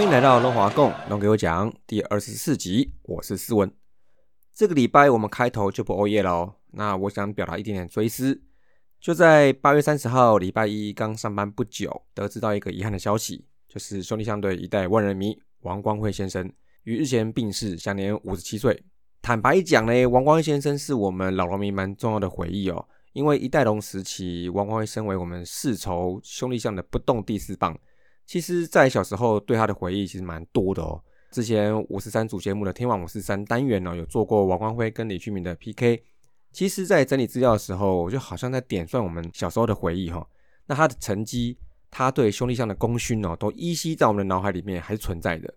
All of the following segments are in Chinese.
欢迎来到龙华共龙给我讲第二十四集，我是思文。这个礼拜我们开头就不欧耶喽。那我想表达一点点追思，就在八月三十号礼拜一刚上班不久，得知到一个遗憾的消息，就是兄弟相对一代万人迷王光辉先生于日前病逝，享年五十七岁。坦白讲呢，王光辉先生是我们老龙迷蛮重要的回忆哦。因为一代龙时期，王光辉身为我们世仇兄弟象的不动第四棒，其实，在小时候对他的回忆其实蛮多的哦。之前五十三主节目的天王五四三单元呢，有做过王光辉跟李旭明的 PK。其实，在整理资料的时候，我就好像在点算我们小时候的回忆哈。那他的成绩，他对兄弟象的功勋哦，都依稀在我们的脑海里面还是存在的。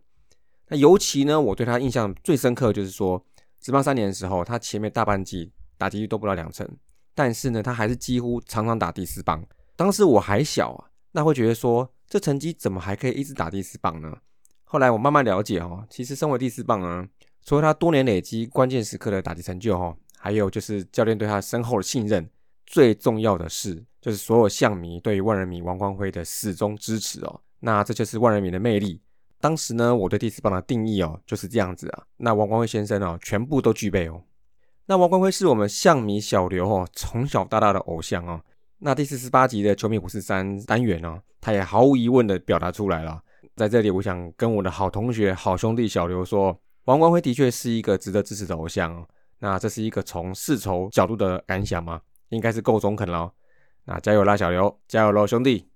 那尤其呢，我对他印象最深刻就是说，职棒三年的时候，他前面大半季打击率都不到两成。但是呢，他还是几乎常常打第四棒。当时我还小啊，那会觉得说，这成绩怎么还可以一直打第四棒呢？后来我慢慢了解哦，其实身为第四棒啊，除了他多年累积关键时刻的打击成就哦，还有就是教练对他深厚的信任，最重要的是就是所有象迷对于万人迷王光辉的始终支持哦。那这就是万人迷的魅力。当时呢，我对第四棒的定义哦就是这样子啊。那王光辉先生哦，全部都具备哦。那王光辉是我们象迷小刘哦，从小到大的偶像哦。那第四十八集的球迷五四三单元哦，他也毫无疑问的表达出来了。在这里，我想跟我的好同学、好兄弟小刘说，王光辉的确是一个值得支持的偶像哦。那这是一个从世仇角度的感想吗？应该是够中肯喽。那加油啦，小刘，加油喽，兄弟！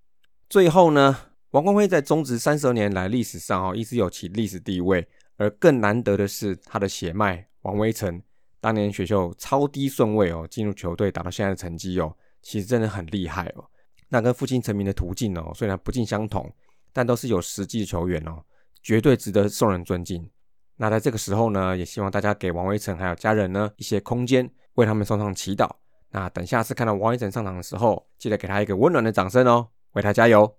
最后呢，王光辉在中职三十二年来历史上哦，一直有其历史地位，而更难得的是他的血脉王威成。当年选秀超低顺位哦，进入球队打到现在的成绩哦，其实真的很厉害哦。那跟父亲成名的途径哦，虽然不尽相同，但都是有实际的球员哦，绝对值得受人尊敬。那在这个时候呢，也希望大家给王威成还有家人呢一些空间，为他们送上祈祷。那等下次看到王威成上场的时候，记得给他一个温暖的掌声哦，为他加油。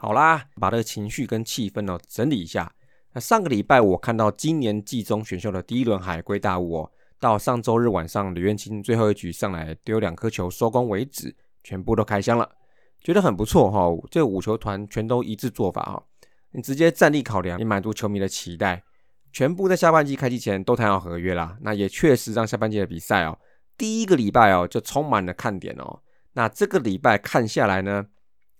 好啦，把这个情绪跟气氛哦整理一下。那上个礼拜我看到今年季中选秀的第一轮海归大物哦，到上周日晚上吕彦青最后一局上来丢两颗球收工为止，全部都开箱了，觉得很不错哈。这五球团全都一致做法哈，你直接战力考量，也满足球迷的期待，全部在下半季开机前都谈好合约啦。那也确实让下半季的比赛哦，第一个礼拜哦就充满了看点哦。那这个礼拜看下来呢？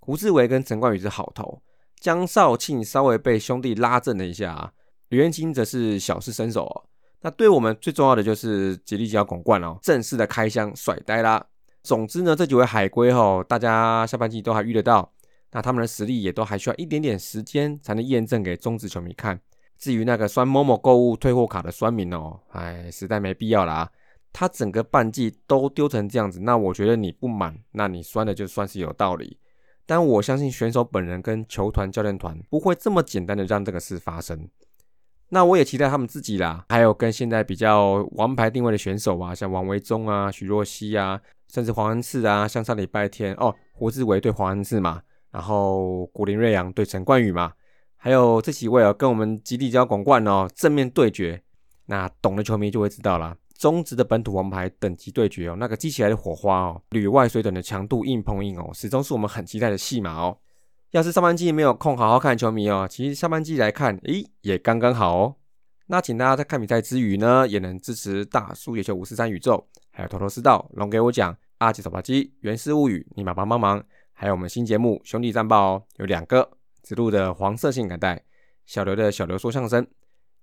胡志伟跟陈冠宇是好投，江少庆稍微被兄弟拉正了一下啊，吕彦青则是小试身手哦。那对我们最重要的就是吉利吉广冠哦，正式的开箱甩呆啦。总之呢，这几位海归哈，大家下半季都还遇得到，那他们的实力也都还需要一点点时间才能验证给中职球迷看。至于那个酸某某购物退货卡的酸民哦，哎，实在没必要了啊。他整个半季都丢成这样子，那我觉得你不满，那你酸的就算是有道理。但我相信选手本人跟球团教练团不会这么简单的让这个事发生。那我也期待他们自己啦，还有跟现在比较王牌定位的选手啊，像王维忠啊、许若曦啊，甚至黄恩赐啊，像上礼拜天哦，胡志伟对黄恩赐嘛，然后古林瑞阳对陈冠宇嘛，还有这几位哦，跟我们吉利交广冠哦正面对决，那懂的球迷就会知道了。中职的本土王牌等级对决哦，那个激起来的火花哦，旅外水准的强度硬碰硬哦，始终是我们很期待的戏码哦。要是上半季没有空好好看球迷哦，其实下半季来看，诶，也刚刚好哦。那请大家在看比赛之余呢，也能支持大叔野球五四三宇宙，还有头头是道龙给我讲阿吉手把机原始物语，你帮帮忙，还有我们新节目兄弟战报哦，有两个子路的黄色性感带，小刘的小刘说相声，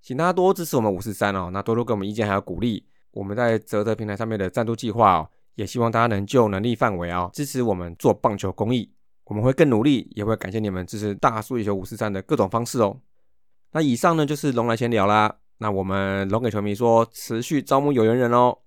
请大家多支持我们五四三哦，那多多给我们意见还有鼓励。我们在泽泽平台上面的赞助计划哦，也希望大家能就能力范围啊支持我们做棒球公益，我们会更努力，也会感谢你们支持大数野球五四三的各种方式哦。那以上呢就是龙来闲聊啦，那我们龙给球迷说，持续招募有缘人哦。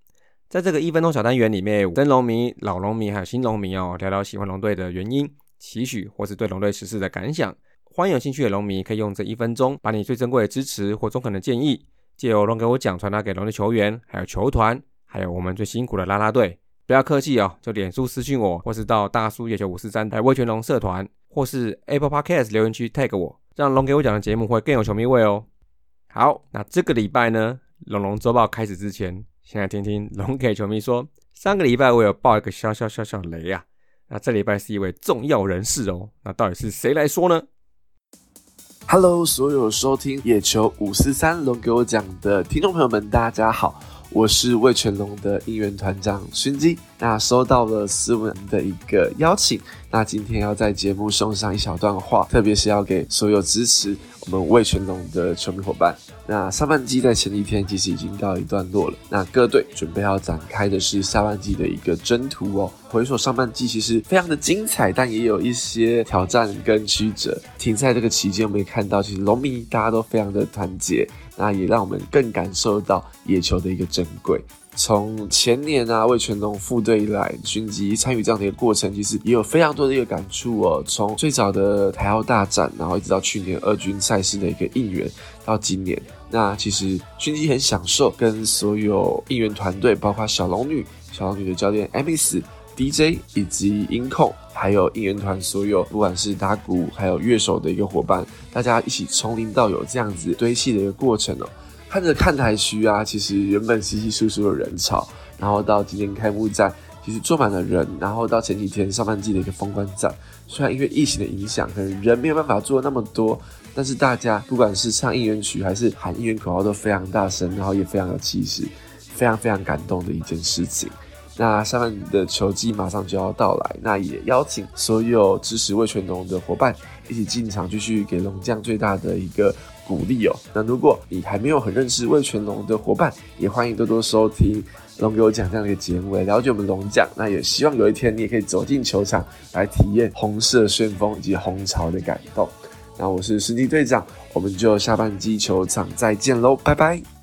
在这个一分钟小单元里面，真龙迷、老龙迷还有新龙迷哦，聊聊喜欢龙队的原因、期许或是对龙队实事的感想。欢迎有兴趣的龙迷可以用这一分钟，把你最珍贵的支持或中肯的建议。借由龙给我讲，传达给龙的球员，还有球团，还有我们最辛苦的拉拉队，不要客气哦，就脸书私讯我，或是到大叔野球五四三台威权龙社团，或是 Apple Podcast 留言区 tag 我，让龙给我讲的节目会更有球迷味哦。好，那这个礼拜呢，龙龙周报开始之前，先来听听龙给球迷说，上个礼拜我有爆一个小小小小雷啊。那这礼拜是一位重要人士哦，那到底是谁来说呢？Hello，所有收听野球五四三龙给我讲的听众朋友们，大家好。我是魏全龙的应援团长勋基，那收到了斯文的一个邀请，那今天要在节目送上一小段话，特别是要给所有支持我们魏全龙的球迷伙伴。那上半季在前几天其实已经告一段落了，那各队准备要展开的是下半季的一个征途哦。回首上半季其实非常的精彩，但也有一些挑战跟曲折。停在这个期间，我们也看到其实龙迷大家都非常的团结。那也让我们更感受到野球的一个珍贵。从前年啊，魏全龙副队以来，勋吉参与这样的一个过程，其实也有非常多的一个感触哦。从最早的台澳大战，然后一直到去年二军赛事的一个应援，到今年，那其实勋吉很享受跟所有应援团队，包括小龙女、小龙女的教练 Amiss、DJ 以及音控。还有应援团所有，不管是打鼓还有乐手的一个伙伴，大家一起从零到有这样子堆砌的一个过程哦。看着看台区啊，其实原本稀稀疏疏的人潮，然后到今天开幕战，其实坐满了人，然后到前几天上半季的一个封关战，虽然因为疫情的影响，可能人没有办法做那么多，但是大家不管是唱应援曲还是喊应援口号都非常大声，然后也非常有气势，非常非常感动的一件事情。那下面的球季马上就要到来，那也邀请所有支持魏全龙的伙伴一起进场，继续给龙将最大的一个鼓励哦。那如果你还没有很认识魏全龙的伙伴，也欢迎多多收听龙给我讲这样的一个节目，来了解我们龙将。那也希望有一天你也可以走进球场，来体验红色旋风以及红潮的感动。那我是实际队长，我们就下半季球场再见喽，拜拜。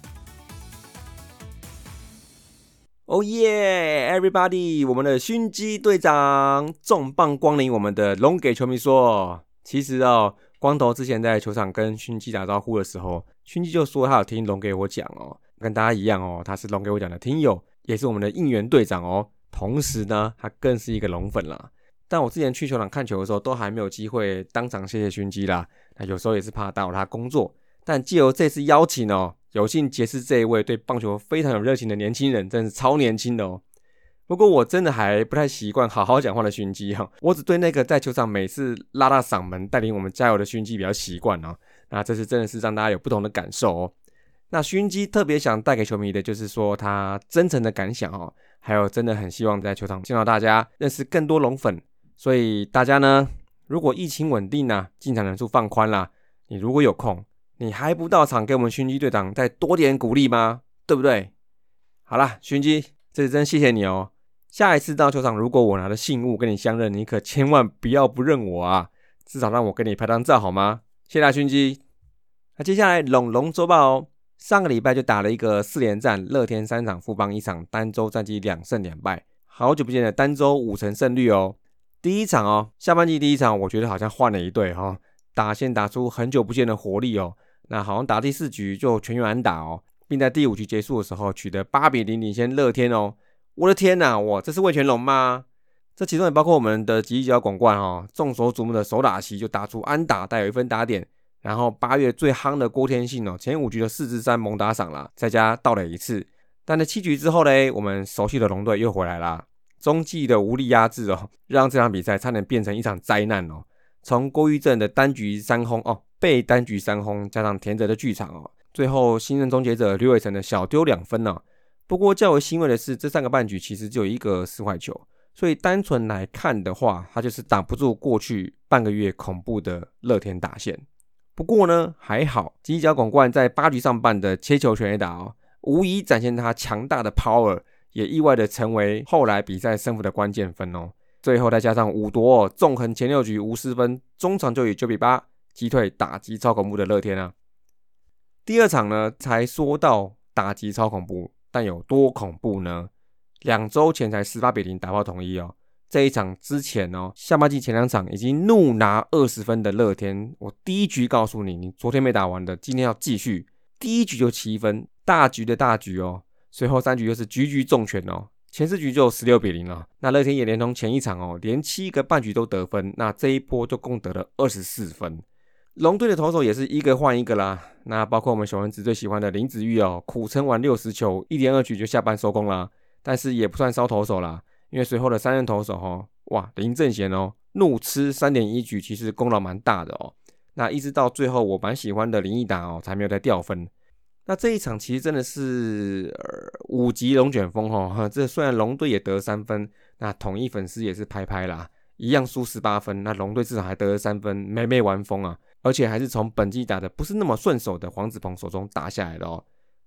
哦耶，everybody！我们的勋基队长重磅光临我们的龙给球迷说，其实哦，光头之前在球场跟勋基打招呼的时候，勋基就说他有听龙给我讲哦，跟大家一样哦，他是龙给我讲的听友，也是我们的应援队长哦。同时呢，他更是一个龙粉啦。但我之前去球场看球的时候，都还没有机会当场谢谢勋基啦。那有时候也是怕打扰他工作，但借由这次邀请哦。有幸结识这一位对棒球非常有热情的年轻人，真是超年轻的哦。不过我真的还不太习惯好好讲话的熏鸡哈，我只对那个在球场每次拉大嗓门带领我们加油的熏鸡比较习惯哦。那这次真的是让大家有不同的感受哦。那熏鸡特别想带给球迷的就是说他真诚的感想哦，还有真的很希望在球场见到大家，认识更多龙粉。所以大家呢，如果疫情稳定啊，进场人数放宽啦，你如果有空。你还不到场，给我们勋基队长再多点鼓励吗？对不对？好啦，勋基，这次真谢谢你哦。下一次到球场，如果我拿的信物跟你相认，你可千万不要不认我啊！至少让我跟你拍张照好吗？谢谢勋基。那接下来龙龙周报哦，上个礼拜就打了一个四连战，乐天三场，富邦一场，单周战绩两胜两败，好久不见的单周五成胜率哦。第一场哦，下半季第一场，我觉得好像换了一队哈，打线打出很久不见的活力哦。那好像打第四局就全员安打哦，并在第五局结束的时候取得八比零领先乐天哦。我的天呐，哇，这是魏全龙吗？这其中也包括我们的吉吉角广冠哦，众所瞩目的手打席就打出安打，带有一分打点。然后八月最夯的郭天信哦，前五局的四支三猛打赏了，再加盗垒一次。但在七局之后嘞，我们熟悉的龙队又回来啦。中继的无力压制哦，让这场比赛差点变成一场灾难哦。从郭玉正的单局三轰哦。被单局三轰，加上田泽的剧场哦，最后新任终结者刘伟成的小丢两分呢。不过较为欣慰的是，这三个半局其实只有一个四坏球，所以单纯来看的话，他就是挡不住过去半个月恐怖的乐天打线。不过呢，还好犄角广冠在八局上半的切球全垒打哦，无疑展现他强大的 power，也意外的成为后来比赛胜负的关键分哦。最后再加上五夺，纵横前六局无失分，中场就以九比八。击退打击超恐怖的乐天啊！第二场呢，才说到打击超恐怖，但有多恐怖呢？两周前才十八比零打爆统一哦，这一场之前哦，下半季前两场已经怒拿二十分的乐天，我第一局告诉你，你昨天没打完的，今天要继续。第一局就七分，大局的大局哦，随后三局又是局局重拳哦，前四局就十六比零了。那乐天也连同前一场哦，连七个半局都得分，那这一波就共得了二十四分。龙队的投手也是一个换一个啦，那包括我们小丸子最喜欢的林子玉哦，苦撑完六十球，一点二局就下班收工啦，但是也不算烧投手啦，因为随后的三任投手哈，哇，林正贤哦，怒吃三点一局，其实功劳蛮大的哦。那一直到最后，我蛮喜欢的林毅达哦，才没有再掉分。那这一场其实真的是五级龙卷风哈，这虽然龙队也得三分，那统一粉丝也是拍拍啦，一样输十八分，那龙队至少还得了三分，没没完风啊，而且还是从本季打的不是那么顺手的黄子鹏手中打下来的哦。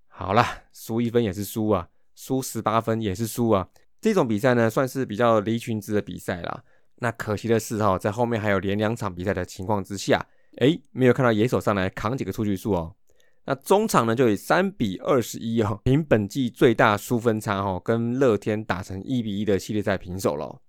好啦，输一分也是输啊，输十八分也是输啊，这种比赛呢算是比较离群值的比赛啦。那可惜的是哈，在后面还有连两场比赛的情况之下，哎，没有看到野手上来扛几个出局数哦。那中场呢，就以三比二十一哦，凭本季最大输分差哦，跟乐天打成一比一的系列赛平手了。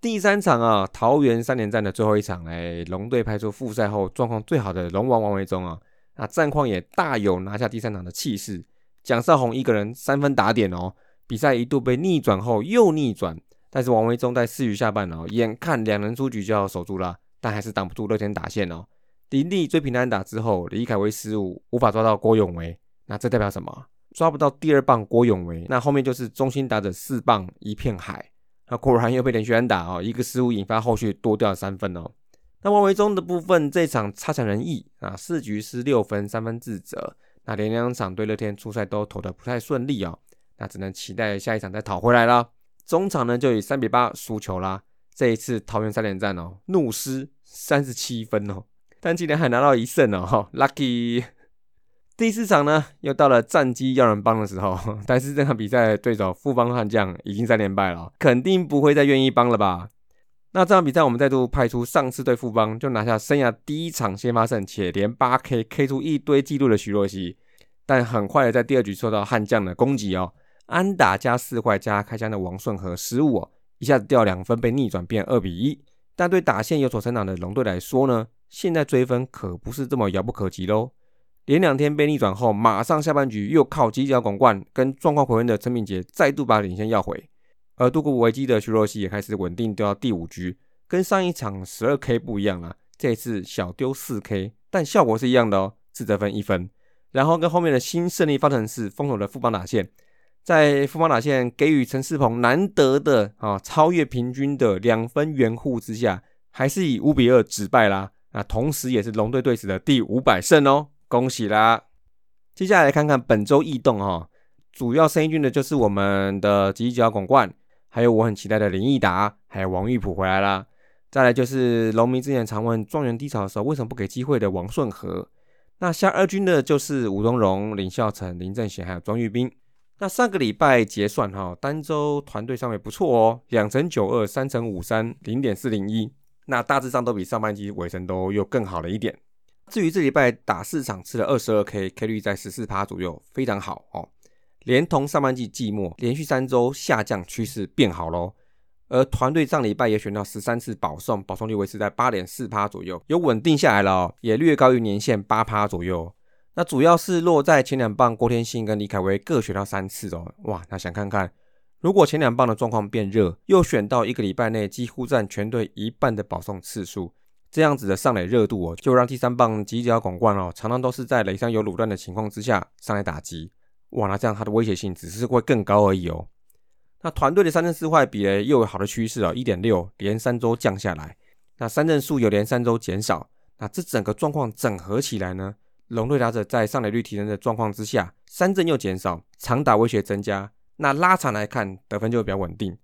第三场啊，桃园三连战的最后一场，哎，龙队派出复赛后状况最好的龙王王维忠啊，那战况也大有拿下第三场的气势。蒋少红一个人三分打点哦，比赛一度被逆转后又逆转，但是王维忠在四局下半哦，眼看两人出局就要守住了，但还是挡不住乐天打线哦。林立追平安打之后，李凯威失误，无法抓到郭永维。那这代表什么？抓不到第二棒郭永维，那后面就是中心打者四棒一片海。那果然又被连续安打哦，一个失误引发后续多掉三分哦。那王维忠的部分，这场差强人意啊，四局失六分，三分自责。那连两场对乐天出赛都投的不太顺利哦，那只能期待下一场再讨回来了。中场呢就以三比八输球啦。这一次桃园三连战哦，怒失三十七分哦。但今年还拿到一胜哦，哈，lucky。第四场呢，又到了战机要人帮的时候，但是这场比赛对手富邦悍将已经三连败了，肯定不会再愿意帮了吧？那这场比赛我们再度派出上次对富邦就拿下生涯第一场先发胜，且连八 K K 出一堆记录的徐若曦，但很快的在第二局受到悍将的攻击哦，安打加四坏加开枪的王顺和失误哦，一下子掉两分被逆转变二比一。但对打线有所成长的龙队来说呢？现在追分可不是这么遥不可及喽！连两天被逆转后，马上下半局又靠犄角拱冠跟状况回温的陈敏杰再度把领先要回，而度过危机的徐若曦也开始稳定丢到第五局，跟上一场十二 K 不一样了，这次小丢四 K，但效果是一样的哦，自责分一分。然后跟后面的新胜利方程式封锁了副帮打线，在副帮打线给予陈世鹏难得的啊超越平均的两分援护之下，还是以五比二止败啦。那同时也是龙队队史的第五百胜哦，恭喜啦！接下来看看本周异动哈，主要声音军的就是我们的吉吉广冠，还有我很期待的林毅达，还有王玉普回来啦。再来就是农民之前常问状元低潮的时候为什么不给机会的王顺和。那下二军的就是吴东荣、林孝成、林正贤还有庄玉斌。那上个礼拜结算哈，单周团队上面不错哦，两成九二，三成五三，零点四零一。那大致上都比上半季尾声都又更好了一点。至于这礼拜打四场吃了二十二 K，K 率在十四趴左右，非常好哦。连同上半季季末连续三周下降趋势变好喽。而团队上礼拜也选到十三次保送，保送率维持在八点四趴左右，有稳定下来了哦，也略高于年限八趴左右。那主要是落在前两棒郭天信跟李凯威各选到三次哦。哇，那想看看。如果前两棒的状况变热，又选到一个礼拜内几乎占全队一半的保送次数，这样子的上垒热度哦，就让第三棒犄角广冠哦，常常都是在垒上有垄断的情况之下上来打击，哇，那这样他的威胁性只是会更高而已哦。那团队的三振四坏比呢又有好的趋势哦，一点六连三周降下来，那三振数有连三周减少，那这整个状况整合起来呢，龙队打者在上垒率提升的状况之下，三振又减少，长打威胁增加。那拉长来看，得分就会比较稳定。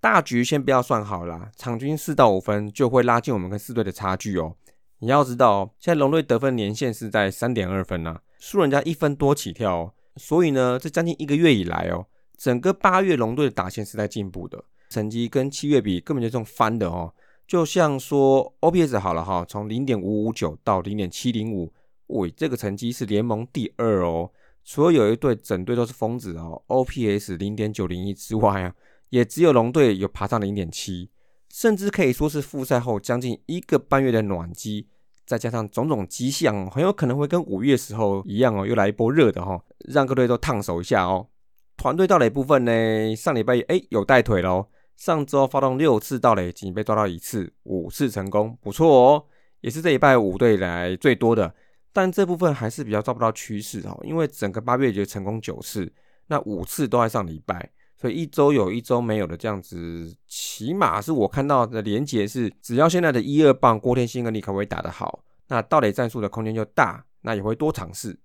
大局先不要算好啦，场均四到五分就会拉近我们跟四队的差距哦。你要知道，现在龙队得分年限是在三点二分呐，输人家一分多起跳哦。所以呢，这将近一个月以来哦，整个八月龙队的打线是在进步的，成绩跟七月比根本就这种翻的哦。就像说 OPS 好了哈，从零点五五九到零点七零五，喂，这个成绩是联盟第二哦。除了有一队整队都是疯子哦，OPS 零点九零一之外啊，也只有龙队有爬上零点七，甚至可以说是复赛后将近一个半月的暖机，再加上种种迹象，很有可能会跟五月时候一样哦，又来一波热的哈，让各队都烫手一下哦。团队盗垒部分呢，上礼拜哎有带腿喽，上周发动六次盗垒，仅被抓到一次，五次成功，不错哦。也是这一拜五队来最多的。但这部分还是比较抓不到趋势哦，因为整个八月就成功九次，那五次都在上礼拜，所以一周有一周没有的这样子，起码是我看到的连结是，只要现在的一二棒郭天星跟李可威打得好，那盗垒战术的空间就大，那也会多尝试。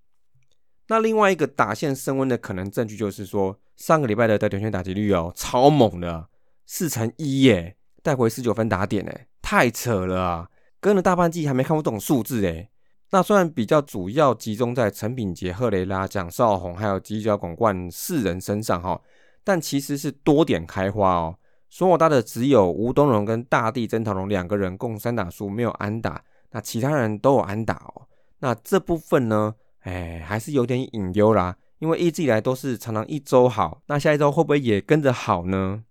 那另外一个打线升温的可能证据就是说，上个礼拜的得点圈打击率哦，超猛的，四成一耶，带回十九分打点哎，太扯了啊！跟了大半季还没看过这种数字哎。那虽然比较主要集中在陈炳杰、赫雷拉、蒋少红还有吉角广冠四人身上哈，但其实是多点开花哦。所我搭的只有吴东荣跟大地曾桃龙两个人共三打数没有安打，那其他人都有安打哦。那这部分呢，哎，还是有点隐忧啦，因为一直以来都是常常一周好，那下一周会不会也跟着好呢？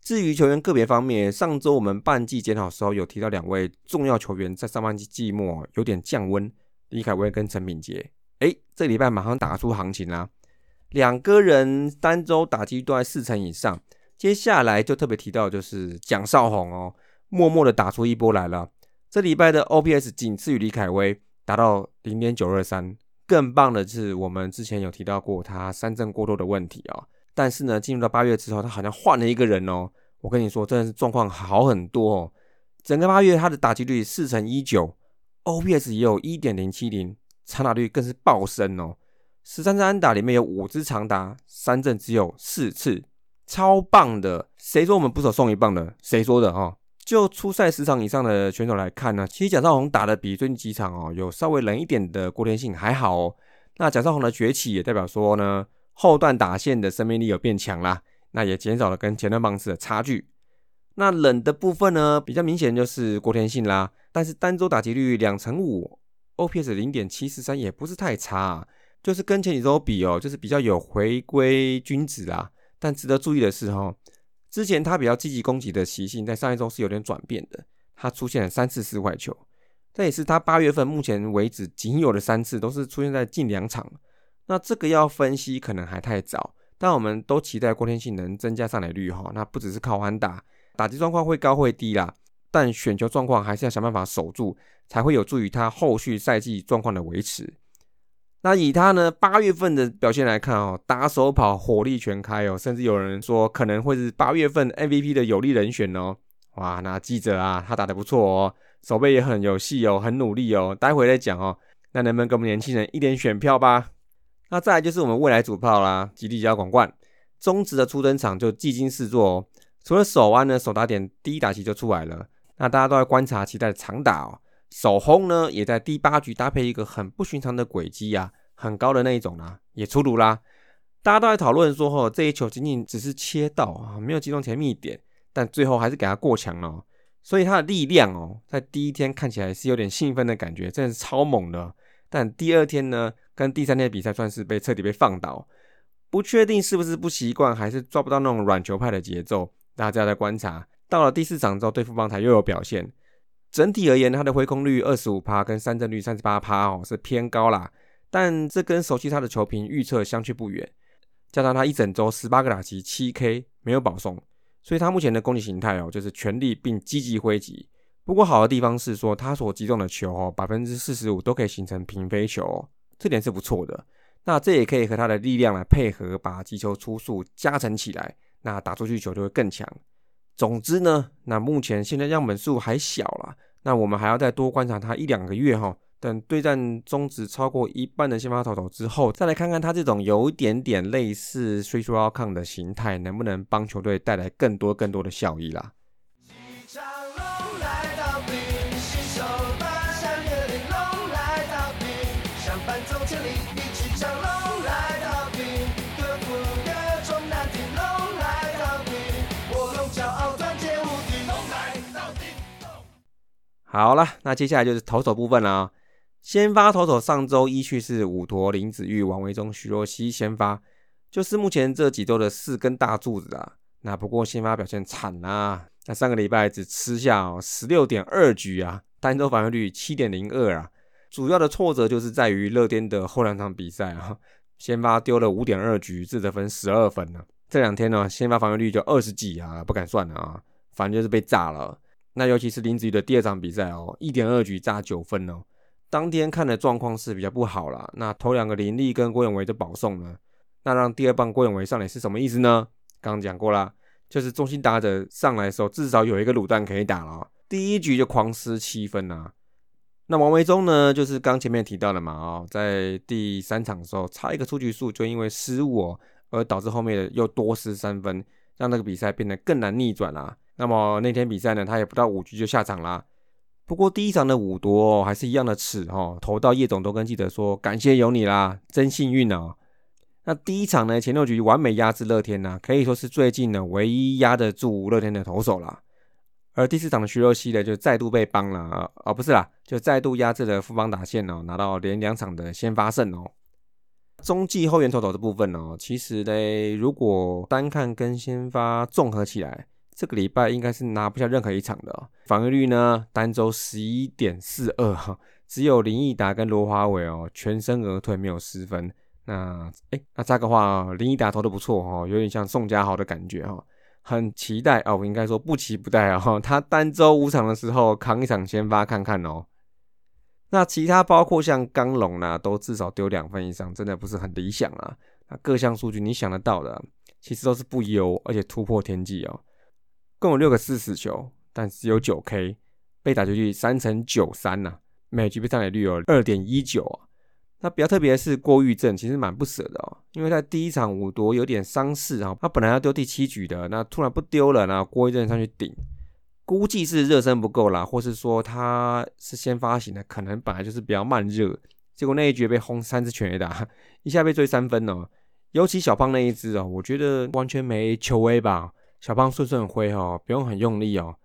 至于球员个别方面，上周我们半季检讨时候有提到两位重要球员在上半季季末有点降温，李凯威跟陈敏杰。哎，这礼拜马上打出行情啦，两个人单周打击都在四成以上。接下来就特别提到就是蒋少红哦，默默的打出一波来了。这礼拜的 OPS 仅次于李凯威，达到零点九二三。更棒的是，我们之前有提到过他三振过多的问题哦。但是呢，进入到八月之后，他好像换了一个人哦。我跟你说，真的是状况好很多哦。整个八月他的打击率四成一九，OPS 也有一点零七零，长打率更是暴升哦。十三支安打里面有五支长达，三振只有四次，超棒的。谁说我们不守送一棒的？谁说的哈？就初赛十场以上的选手来看呢，其实蒋少红打的比最近几场哦，有稍微冷一点的郭天信还好哦。那蒋少红的崛起也代表说呢。后段打线的生命力有变强啦，那也减少了跟前段棒次的差距。那冷的部分呢，比较明显就是郭天信啦，但是单周打击率两成五，OPS 零点七四三也不是太差，就是跟前几周比哦，就是比较有回归均值啦。但值得注意的是哈，之前他比较积极攻击的习性，在上一周是有点转变的，他出现了三次四坏球，这也是他八月份目前为止仅有的三次，都是出现在近两场。那这个要分析可能还太早，但我们都期待郭天信能增加上垒率哈。那不只是靠安打，打击状况会高会低啦，但选球状况还是要想办法守住，才会有助于他后续赛季状况的维持。那以他呢八月份的表现来看哦，打手跑火力全开哦，甚至有人说可能会是八月份 MVP 的有利人选哦。哇，那记者啊，他打得不错哦，手背也很有戏哦，很努力哦，待会再讲哦。那能不能给我们年轻人一点选票吧？那再来就是我们未来主炮啦，吉利加广冠，中职的初登场就技惊四座哦。除了手腕呢，手打点第一打席就出来了。那大家都在观察期待的长打哦，手轰呢也在第八局搭配一个很不寻常的轨迹啊，很高的那一种啦，也出炉啦。大家都在讨论说，哦，这一球仅仅只是切到啊，没有击中前面一点，但最后还是给他过墙了。所以他的力量哦，在第一天看起来是有点兴奋的感觉，真的是超猛的。但第二天呢？跟第三天的比赛算是被彻底被放倒，不确定是不是不习惯，还是抓不到那种软球派的节奏。大家在观察，到了第四场之后，对付邦台又有表现。整体而言，他的挥空率二十五趴，跟三振率三十八趴哦，是偏高啦。但这跟熟悉他的球评预测相去不远。加上他一整周十八个打击七 K 没有保送，所以他目前的攻击形态哦，就是全力并积极挥击。不过好的地方是说，他所击中的球哦，百分之四十五都可以形成平飞球。这点是不错的，那这也可以和他的力量来配合，把击球出速加成起来，那打出去球就会更强。总之呢，那目前现在样本数还小啦，那我们还要再多观察它一两个月哈，等对战中止超过一半的先发投手之后，再来看看他这种有一点点类似 three t r count 的形态，能不能帮球队带来更多更多的效益啦。好了，那接下来就是投手部分了啊。先发投手上周一去是五陀林子玉、王维忠、徐若曦先发，就是目前这几周的四根大柱子啊。那不过先发表现惨啊，那上个礼拜只吃下十六点二局啊，单周防御率七点零二啊。主要的挫折就是在于乐天的后两场比赛啊，先发丢了五点二局，自得分十二分呢。这两天呢，先发防御率就二十几啊，不敢算了啊，反正就是被炸了。那尤其是林子瑜的第二场比赛哦，一点二局炸九分哦。当天看的状况是比较不好啦。那头两个林立跟郭永维的保送呢，那让第二棒郭永维上来是什么意思呢？刚刚讲过啦，就是中心打者上来的时候至少有一个卤蛋可以打了。第一局就狂失七分啊。那王维忠呢，就是刚前面提到的嘛，哦，在第三场的时候差一个出局数，就因为失误哦，而导致后面的又多失三分，让那个比赛变得更难逆转啦。那么那天比赛呢，他也不到五局就下场啦。不过第一场的五夺还是一样的耻哈，投到叶总都跟记者说感谢有你啦，真幸运哦。那第一场呢，前六局完美压制乐天呐，可以说是最近呢唯一压得住乐天的投手啦。而第四场的徐若曦呢，就再度被帮了啊，不是啦，就再度压制了富邦打线哦，拿到连两场的先发胜哦。中继后援投手的部分哦，其实呢，如果单看跟先发综合起来。这个礼拜应该是拿不下任何一场的，防御率呢，单周十一点四二哈，只有林毅达跟罗华伟哦，全身而退没有失分。那哎，那这个话林毅达投的不错哦，有点像宋家豪的感觉哈，很期待哦，我应该说不期不待啊，他单周五场的时候扛一场先发看看哦。那其他包括像刚龙呢，都至少丢两分以上，真的不是很理想啊。那各项数据你想得到的，其实都是不优，而且突破天际哦。共有六个四死球，但只有九 K，被打球率三成九三呐，每局被上垒率有二点一九啊。那比较特别的是郭玉正，其实蛮不舍的哦，因为在第一场五夺有点伤势啊，他本来要丢第七局的，那突然不丢了，然后郭玉正上去顶，估计是热身不够啦，或是说他是先发行的，可能本来就是比较慢热，结果那一局被轰三支全垒打，一下被追三分哦，尤其小胖那一支哦，我觉得完全没球威吧。小胖顺顺挥哦，不用很用力哦。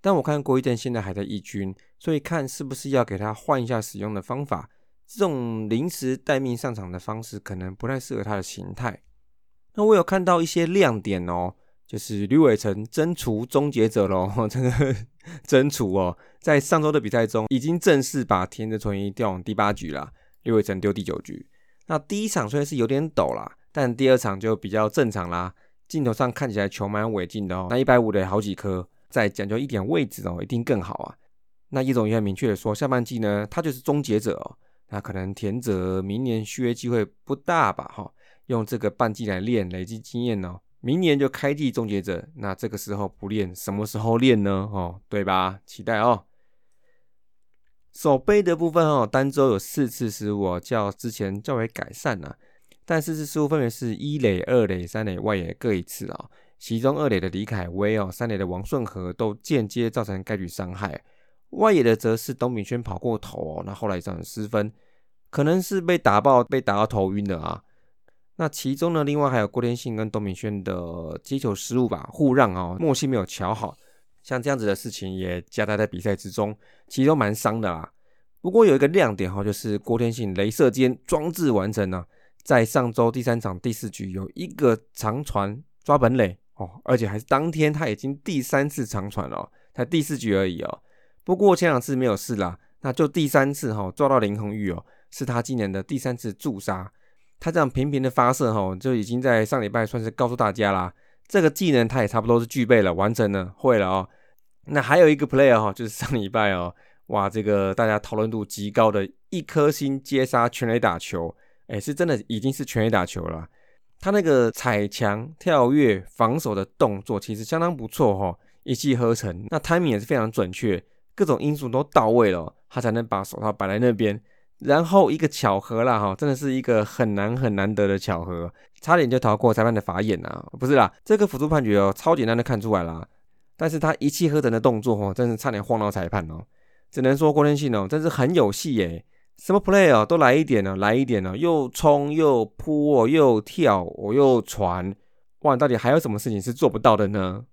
但我看郭一正现在还在抑军，所以看是不是要给他换一下使用的方法。这种临时待命上场的方式可能不太适合他的形态。那我有看到一些亮点哦，就是吕伟成真除终结者喽，这个 真除哦，在上周的比赛中已经正式把田泽纯一调往第八局了，吕伟成丢第九局。那第一场虽然是有点抖啦，但第二场就比较正常啦。镜头上看起来球蛮稳劲的哦，那一百五的好几颗，再讲究一点位置哦，一定更好啊。那叶总也很明确的说，下半季呢，他就是终结者哦。那可能田泽明年续约机会不大吧？哈，用这个半季来练，累积经验哦。明年就开季终结者，那这个时候不练，什么时候练呢？哦，对吧？期待哦。手背的部分哦，单周有四次失误，较之前较为改善了。但四次失误分别是一垒、二垒、三垒外野各一次啊，其中二垒的李凯威哦，三垒的王顺和都间接造成该局伤害，外野的则是董炳轩跑过头哦，那后来造成失分，可能是被打爆、被打到头晕的啊。那其中呢，另外还有郭天信跟董炳轩的接球失误吧，互让啊，默契没有瞧好，像这样子的事情也夹杂在比赛之中，其实都蛮伤的啦。不过有一个亮点哈，就是郭天信镭射间装置完成了。在上周第三场第四局有一个长传抓本垒哦，而且还是当天他已经第三次长传了，才第四局而已哦。不过前两次没有事啦，那就第三次哈抓到林红玉哦，是他今年的第三次助杀。他这样频频的发射哈，就已经在上礼拜算是告诉大家啦，这个技能他也差不多是具备了，完成了，会了哦。那还有一个 player 哈，就是上礼拜哦，哇，这个大家讨论度极高的一颗星接杀全垒打球。哎，是真的已经是全力打球了。他那个踩墙、跳跃、防守的动作其实相当不错哈，一气呵成。那 timing 也是非常准确，各种因素都到位了，他才能把手套摆在那边。然后一个巧合啦哈，真的是一个很难很难得的巧合，差点就逃过裁判的法眼啊。不是啦，这个辅助判决哦，超简单的看出来啦。但是他一气呵成的动作哦，真是差点晃到裁判哦。只能说郭天信哦，真是很有戏耶。什么 play 哦，都来一点呢，来一点呢，又冲又扑哦，又跳我又传，哇，到底还有什么事情是做不到的呢？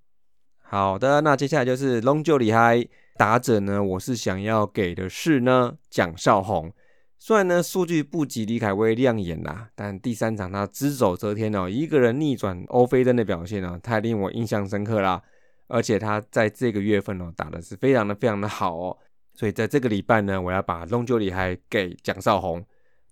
好的，那接下来就是龙就厉害打者呢，我是想要给的是呢蒋少红。虽然呢数据不及李凯威亮眼啦，但第三场他只手遮天哦，一个人逆转欧菲登的表现呢，太令我印象深刻啦。而且他在这个月份哦，打的是非常的非常的好哦。所以在这个礼拜呢，我要把龙九里还给蒋少红。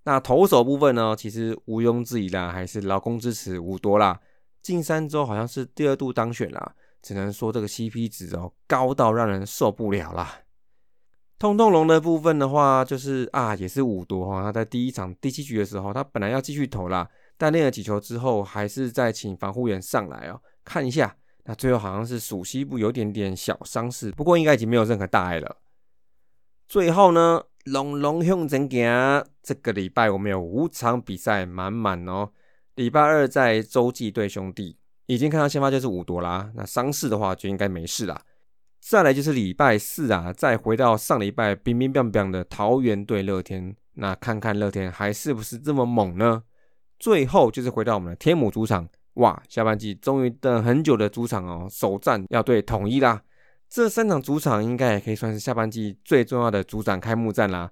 那投手部分呢，其实毋庸置疑啦，还是劳工支持五多啦。近三周好像是第二度当选啦，只能说这个 CP 值哦高到让人受不了啦。通通龙的部分的话，就是啊，也是五夺哈。他在第一场第七局的时候，他本来要继续投啦，但练了几球之后，还是在请防护员上来哦，看一下。那最后好像是属西部有点点小伤势，不过应该已经没有任何大碍了。最后呢，龙龙向前行，这个礼拜我们有五场比赛满满哦。礼拜二在洲际对兄弟，已经看到先发就是五夺啦。那伤势的话就应该没事啦。再来就是礼拜四啊，再回到上礼拜冰冰冰冰的桃园对乐天，那看看乐天还是不是这么猛呢？最后就是回到我们的天母主场，哇，下半季终于等很久的主场哦，首战要对统一啦。这三场主场应该也可以算是下半季最重要的主场开幕战啦。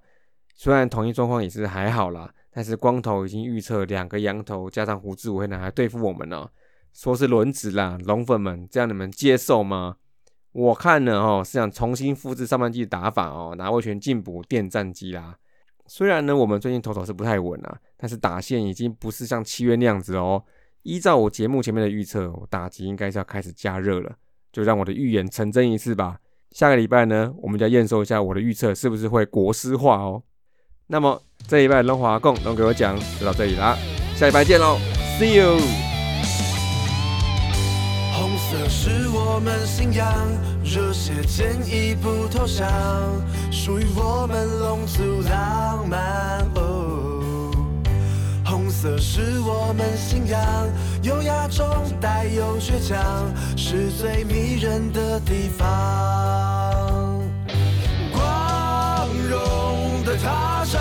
虽然统一状况也是还好啦，但是光头已经预测两个羊头加上胡志伟呢，还对付我们呢，说是轮值啦，龙粉们，这样你们接受吗？我看呢，哦，是想重新复制上半季的打法哦，拿威权进补电战机啦。虽然呢，我们最近投手是不太稳啊，但是打线已经不是像七月那样子哦。依照我节目前面的预测，打击应该是要开始加热了，就让我的预言成真一次吧。下个礼拜呢，我们就要验收一下我的预测是不是会国师化哦。那么这一拜龙华共龙给我讲就到这里啦，下一拜见喽，See you。色是我们信仰，热血坚毅不投降，属于我们龙族浪漫。哦，色是我们信仰，优雅中带有倔强，是最迷人的地方。光荣的踏上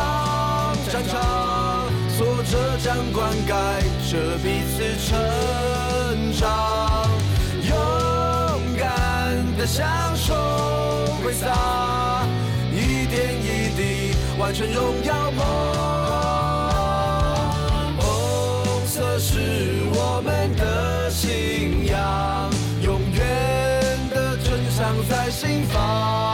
战场，挫折将灌溉着彼此成长。勇敢的享受挥洒，一点一滴完成荣耀梦。是我们的信仰，永远的存藏在心房，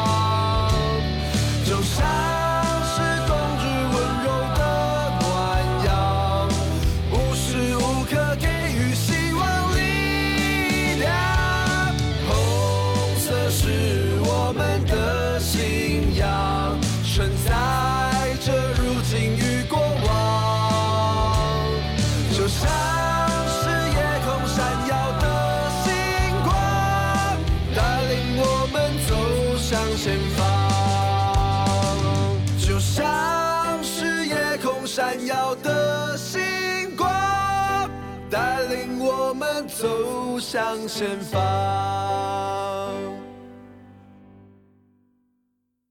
走向前方。